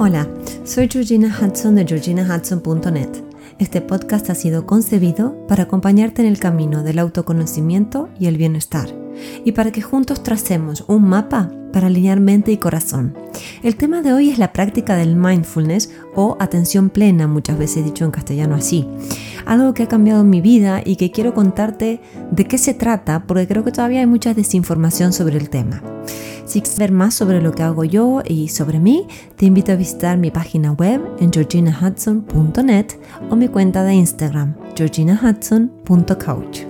Hola, soy Georgina Hudson de georginahudson.net. Este podcast ha sido concebido para acompañarte en el camino del autoconocimiento y el bienestar, y para que juntos tracemos un mapa para alinear mente y corazón. El tema de hoy es la práctica del mindfulness o atención plena, muchas veces dicho en castellano así. Algo que ha cambiado mi vida y que quiero contarte de qué se trata, porque creo que todavía hay mucha desinformación sobre el tema. Si quieres ver más sobre lo que hago yo y sobre mí, te invito a visitar mi página web en georginahudson.net o mi cuenta de Instagram, georginahudson.coach.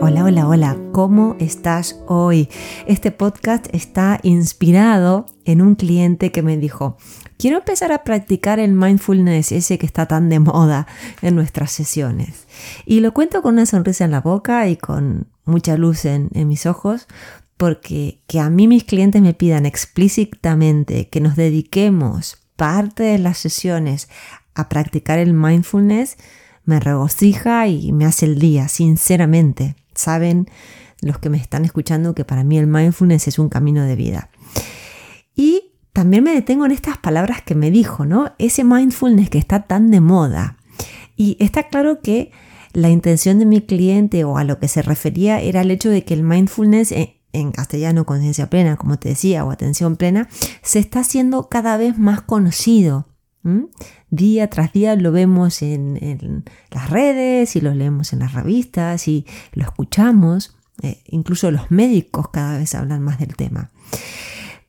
Hola, hola, hola, ¿cómo estás hoy? Este podcast está inspirado en un cliente que me dijo, quiero empezar a practicar el mindfulness ese que está tan de moda en nuestras sesiones. Y lo cuento con una sonrisa en la boca y con mucha luz en, mis ojos, porque que a mí mis clientes me pidan explícitamente que nos dediquemos parte de las sesiones a practicar el mindfulness, me regocija y me hace el día, sinceramente. Saben los que me están escuchando que para mí el mindfulness es un camino de vida. También me detengo en estas palabras que me dijo, ¿no? Ese mindfulness que está tan de moda. Y está claro que la intención de mi cliente o a lo que se refería era el hecho de que el mindfulness en castellano conciencia plena, como te decía, o atención plena, se está haciendo cada vez más conocido. Día tras día lo vemos en, las redes y lo leemos en las revistas y lo escuchamos. Eh, incluso los médicos cada vez hablan más del tema.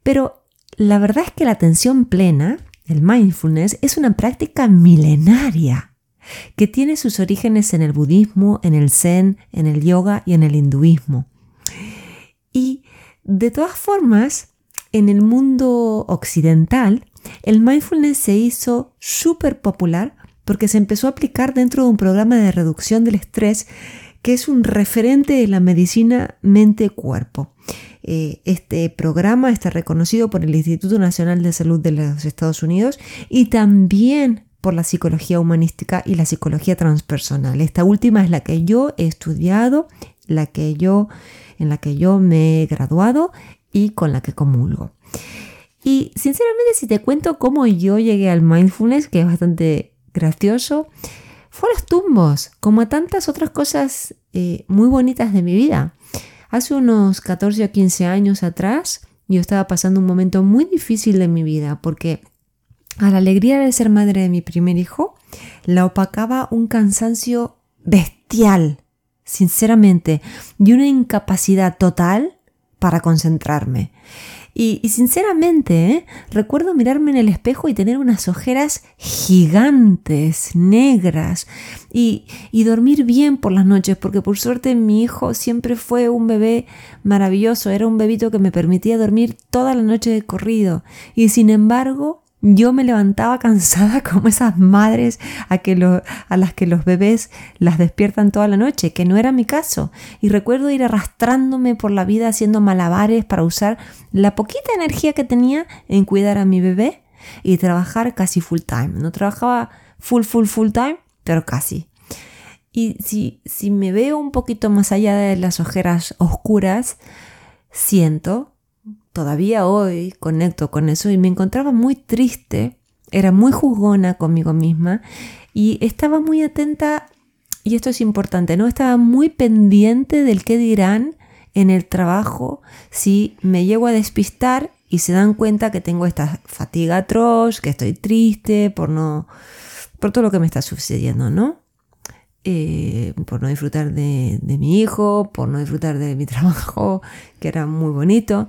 Pero la verdad es que la atención plena, el mindfulness, es una práctica milenaria que tiene sus orígenes en el budismo, en el zen, en el yoga y en el hinduismo. Y de todas formas, en el mundo occidental, el mindfulness se hizo súper popular porque se empezó a aplicar dentro de un programa de reducción del estrés que es un referente de la medicina mente-cuerpo. Eh, este programa está reconocido por el Instituto Nacional de Salud de los Estados Unidos y también por la psicología humanística y la psicología transpersonal. Esta última es la que yo he estudiado, la que yo, en la que yo me he graduado y con la que comulgo. Y sinceramente, si te cuento cómo yo llegué al mindfulness, que es bastante gracioso, fue a los tumbos, como a tantas otras cosas eh, muy bonitas de mi vida. Hace unos 14 o 15 años atrás, yo estaba pasando un momento muy difícil de mi vida porque a la alegría de ser madre de mi primer hijo, la opacaba un cansancio bestial, sinceramente, y una incapacidad total para concentrarme. Y, sinceramente, ¿eh? recuerdo mirarme en el espejo y tener unas ojeras gigantes, negras, y, y, dormir bien por las noches, porque por suerte mi hijo siempre fue un bebé maravilloso, era un bebito que me permitía dormir toda la noche de corrido. Y sin embargo, yo me levantaba cansada como esas madres a, que a las que los bebés las despiertan toda la noche, que no era mi caso. Y recuerdo ir arrastrándome por la vida haciendo malabares para usar la poquita energía que tenía en cuidar a mi bebé y trabajar casi full time. No trabajaba full, full, full time, pero casi. Y si, si me veo un poquito más allá de las ojeras oscuras, siento todavía hoy conecto con eso y me encontraba muy triste, era muy juzgona conmigo misma y estaba muy atenta, y esto es importante, ¿no? Estaba muy pendiente del qué dirán en el trabajo si me llego a despistar y se dan cuenta que tengo esta fatiga atroz, que estoy triste por no por todo lo que me está sucediendo, ¿no? Eh, por no disfrutar de, de, mi hijo, por no disfrutar de mi trabajo, que era muy bonito.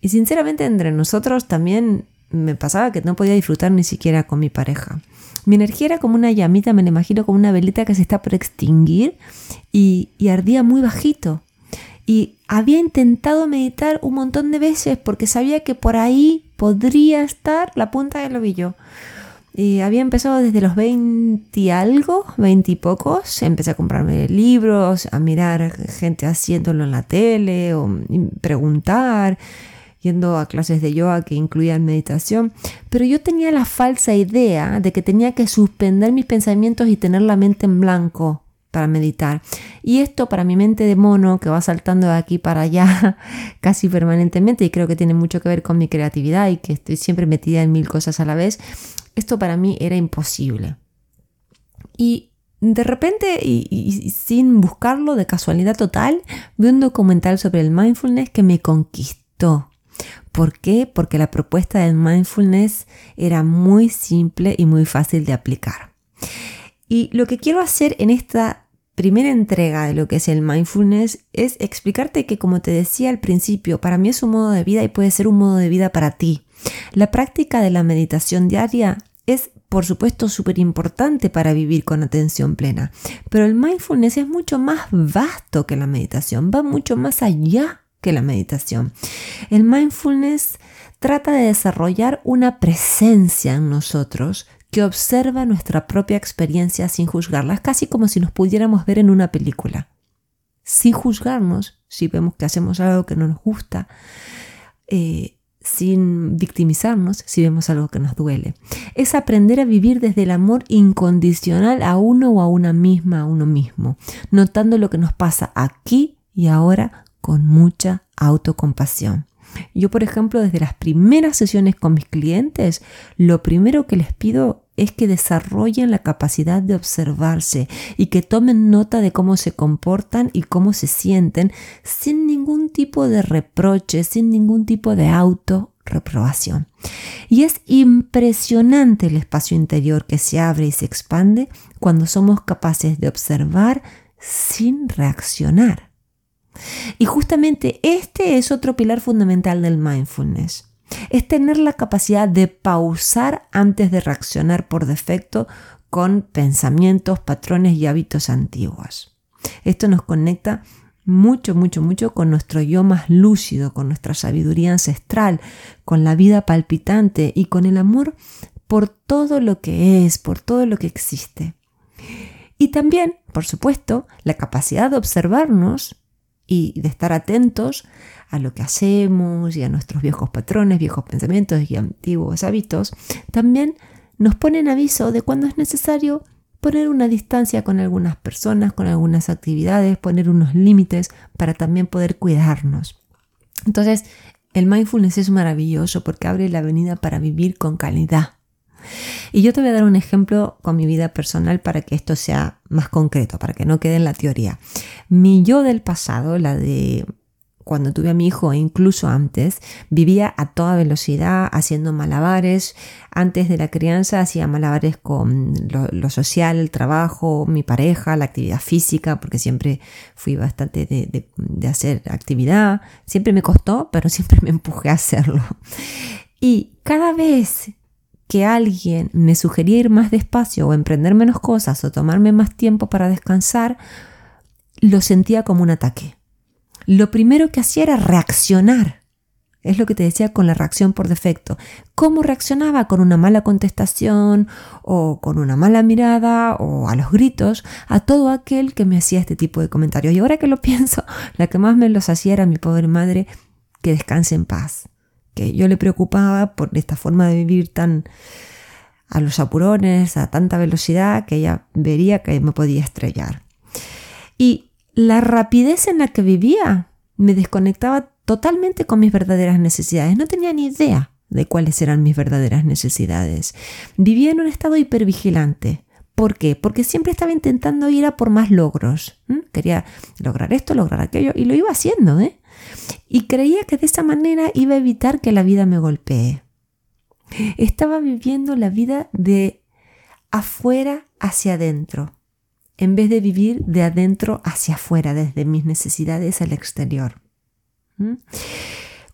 Y sinceramente entre nosotros también me pasaba que no podía disfrutar ni siquiera con mi pareja. Mi energía era como una llamita, me la imagino como una velita que se está por extinguir y, ardía muy bajito. Y había intentado meditar un montón de veces porque sabía que por ahí podría estar la punta del ovillo. Y había empezado desde los 20 y algo, 20 y pocos. Empecé a comprarme libros, a mirar gente haciéndolo en la tele o preguntar yendo a clases de yoga que incluían meditación, pero yo tenía la falsa idea de que tenía que suspender mis pensamientos y tener la mente en blanco para meditar. Y esto para mi mente de mono que va saltando de aquí para allá casi permanentemente y creo que tiene mucho que ver con mi creatividad y que estoy siempre metida en mil cosas a la vez, esto para mí era imposible. Y de repente, y, sin buscarlo, de casualidad total, vi un documental sobre el mindfulness que me conquistó. ¿Por qué? Porque la propuesta del mindfulness era muy simple y muy fácil de aplicar. Y lo que quiero hacer en esta primera entrega de lo que es el mindfulness es explicarte que, como te decía al principio, para mí es un modo de vida y puede ser un modo de vida para ti. La práctica de la meditación diaria es, por supuesto, súper importante para vivir con atención plena, pero el mindfulness es mucho más vasto que la meditación, va mucho más allá que la meditación. El mindfulness trata de desarrollar una presencia en nosotros que observa nuestra propia experiencia sin juzgarlas, casi como si nos pudiéramos ver en una película. Sin juzgarnos, si vemos que hacemos algo que no nos gusta, eh, sin victimizarnos si vemos algo que nos duele. Es aprender a vivir desde el amor incondicional a uno o a una misma, a uno mismo, notando lo que nos pasa aquí y ahora con mucha autocompasión. Yo, por ejemplo, desde las primeras sesiones con mis clientes, lo primero que les pido es que desarrollen la capacidad de observarse y que tomen nota de cómo se comportan y cómo se sienten sin ningún tipo de reproche, sin ningún tipo de auto-reprobación. Y es impresionante el espacio interior que se abre y se expande cuando somos capaces de observar sin reaccionar. Y justamente este es otro pilar fundamental del mindfulness. Es tener la capacidad de pausar antes de reaccionar por defecto con pensamientos, patrones y hábitos antiguos. Esto nos conecta mucho, mucho, mucho con nuestro yo más lúcido, con nuestra sabiduría ancestral, con la vida palpitante y con el amor por todo lo que es, por todo lo que existe. Y también, por supuesto, la capacidad de observarnos y de estar atentos a lo que hacemos y a nuestros viejos patrones, viejos pensamientos y antiguos hábitos, también nos ponen aviso de cuando es necesario poner una distancia con algunas personas, con algunas actividades, poner unos límites para también poder cuidarnos. Entonces, el mindfulness es maravilloso porque abre la avenida para vivir con calidad. Y yo te voy a dar un ejemplo con mi vida personal para que esto sea más concreto, para que no quede en la teoría. Mi yo del pasado, la de cuando tuve a mi hijo e incluso antes, vivía a toda velocidad haciendo malabares. Antes de la crianza hacía malabares con lo, social, el trabajo, mi pareja, la actividad física, porque siempre fui bastante de, de hacer actividad. Siempre me costó, pero siempre me empujé a hacerlo. Y cada vez que alguien me sugería ir más despacio o emprender menos cosas o tomarme más tiempo para descansar, lo sentía como un ataque. Lo primero que hacía era reaccionar. Es lo que te decía con la reacción por defecto. ¿Cómo reaccionaba? Con una mala contestación o con una mala mirada o a los gritos a todo aquel que me hacía este tipo de comentarios. Y ahora que lo pienso, la que más me los hacía era mi pobre madre, que descanse en paz yo le preocupaba por esta forma de vivir tan a los apurones, a tanta velocidad, que ella vería que me podía estrellar. Y la rapidez en la que vivía me desconectaba totalmente con mis verdaderas necesidades. No tenía ni idea de cuáles eran mis verdaderas necesidades. Vivía en un estado hipervigilante. ¿Por qué? Porque siempre estaba intentando ir a por más logros. Quería lograr esto, lograr aquello, y lo iba haciendo, ¿eh? Y creía que de esa manera iba a evitar que la vida me golpee. Estaba viviendo la vida de afuera hacia adentro, en vez de vivir de adentro hacia afuera, desde mis necesidades al exterior. ¿Mm?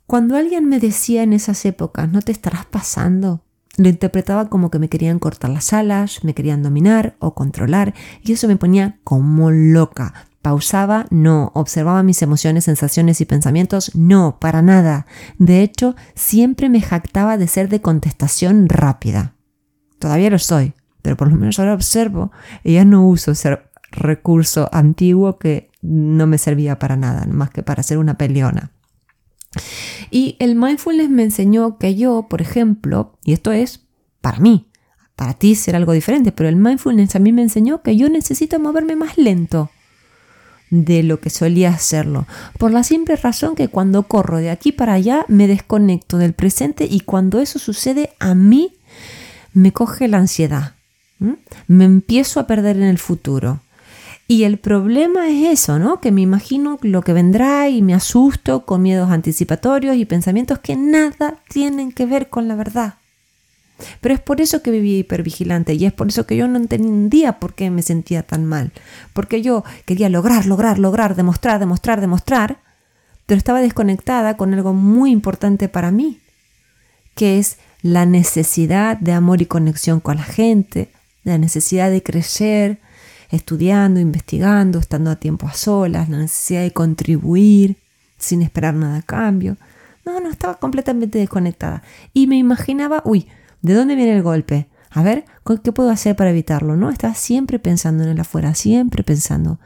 Cuando alguien me decía en esas épocas, no te estarás pasando, lo interpretaba como que me querían cortar las alas, me querían dominar o controlar, y eso me ponía como loca, Pausaba, no. Observaba mis emociones, sensaciones y pensamientos, no, para nada. De hecho, siempre me jactaba de ser de contestación rápida. Todavía lo soy, pero por lo menos ahora observo y ya no uso ese recurso antiguo que no me servía para nada, más que para ser una peleona. Y el mindfulness me enseñó que yo, por ejemplo, y esto es para mí, para ti será algo diferente, pero el mindfulness a mí me enseñó que yo necesito moverme más lento de lo que solía hacerlo, por la simple razón que cuando corro de aquí para allá me desconecto del presente y cuando eso sucede a mí me coge la ansiedad, me empiezo a perder en el futuro. Y el problema es eso, ¿no? Que me imagino lo que vendrá y me asusto con miedos anticipatorios y pensamientos que nada tienen que ver con la verdad. Pero es por eso que vivía hipervigilante y es por eso que yo no entendía por qué me sentía tan mal. Porque yo quería lograr, lograr, lograr, demostrar, demostrar, demostrar, pero estaba desconectada con algo muy importante para mí, que es la necesidad de amor y conexión con la gente, la necesidad de crecer, estudiando, investigando, estando a tiempo a solas, la necesidad de contribuir sin esperar nada a cambio. No, no, estaba completamente desconectada. Y me imaginaba, uy, ¿De dónde viene el golpe? A ver, ¿qué puedo hacer para evitarlo? ¿No? Estás siempre pensando en el afuera, siempre pensando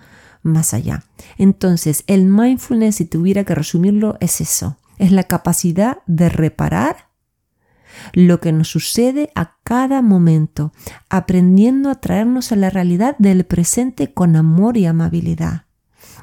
más allá. Entonces, el mindfulness, si tuviera que resumirlo, es eso. Es la capacidad de reparar lo que nos sucede a cada momento, aprendiendo a traernos a la realidad del presente con amor y amabilidad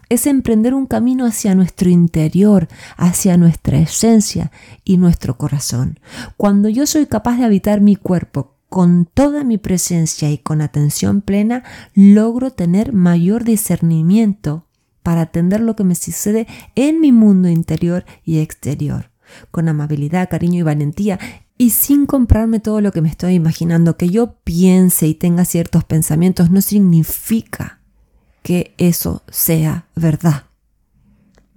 es emprender un camino hacia nuestro interior, hacia nuestra esencia y nuestro corazón. Cuando yo soy capaz de habitar mi cuerpo con toda mi presencia y con atención plena, logro tener mayor discernimiento para atender lo que me sucede en mi mundo interior y exterior, con amabilidad, cariño y valentía, y sin comprarme todo lo que me estoy imaginando. Que yo piense y tenga ciertos pensamientos no significa que eso sea verdad.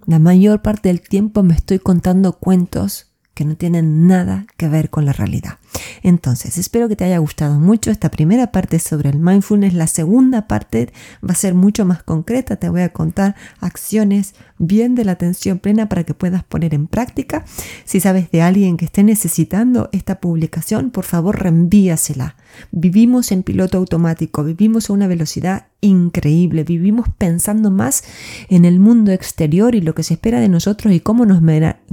La mayor parte del tiempo me estoy contando cuentos que no tienen nada que ver con la realidad. Entonces, espero que te haya gustado mucho esta primera parte sobre el mindfulness. La segunda parte va a ser mucho más concreta. Te voy a contar acciones bien de la atención plena para que puedas poner en práctica. Si sabes de alguien que esté necesitando esta publicación, por favor reenvíasela. Vivimos en piloto automático, vivimos a una velocidad increíble, vivimos pensando más en el mundo exterior y lo que se espera de nosotros y cómo nos,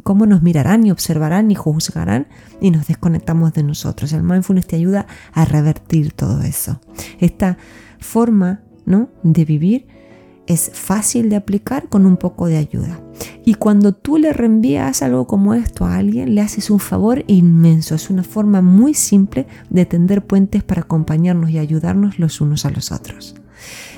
cómo nos mirarán y observarán y juzgarán y nos desconectamos de nosotros. El mindfulness te ayuda a revertir todo eso. Esta forma ¿no? de vivir es fácil de aplicar con un poco de ayuda. Y cuando tú le reenvías algo como esto a alguien, le haces un favor inmenso. Es una forma muy simple de tender puentes para acompañarnos y ayudarnos los unos a los otros.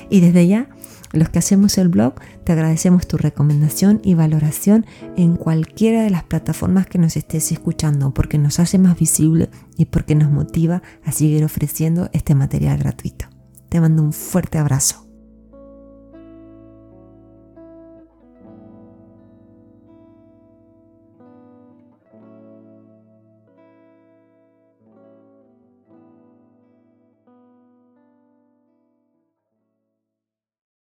Y desde ya, los que hacemos el blog, te agradecemos tu recomendación y valoración en cualquiera de las plataformas que nos estés escuchando, porque nos hace más visible y porque nos motiva a seguir ofreciendo este material gratuito. Te mando un fuerte abrazo.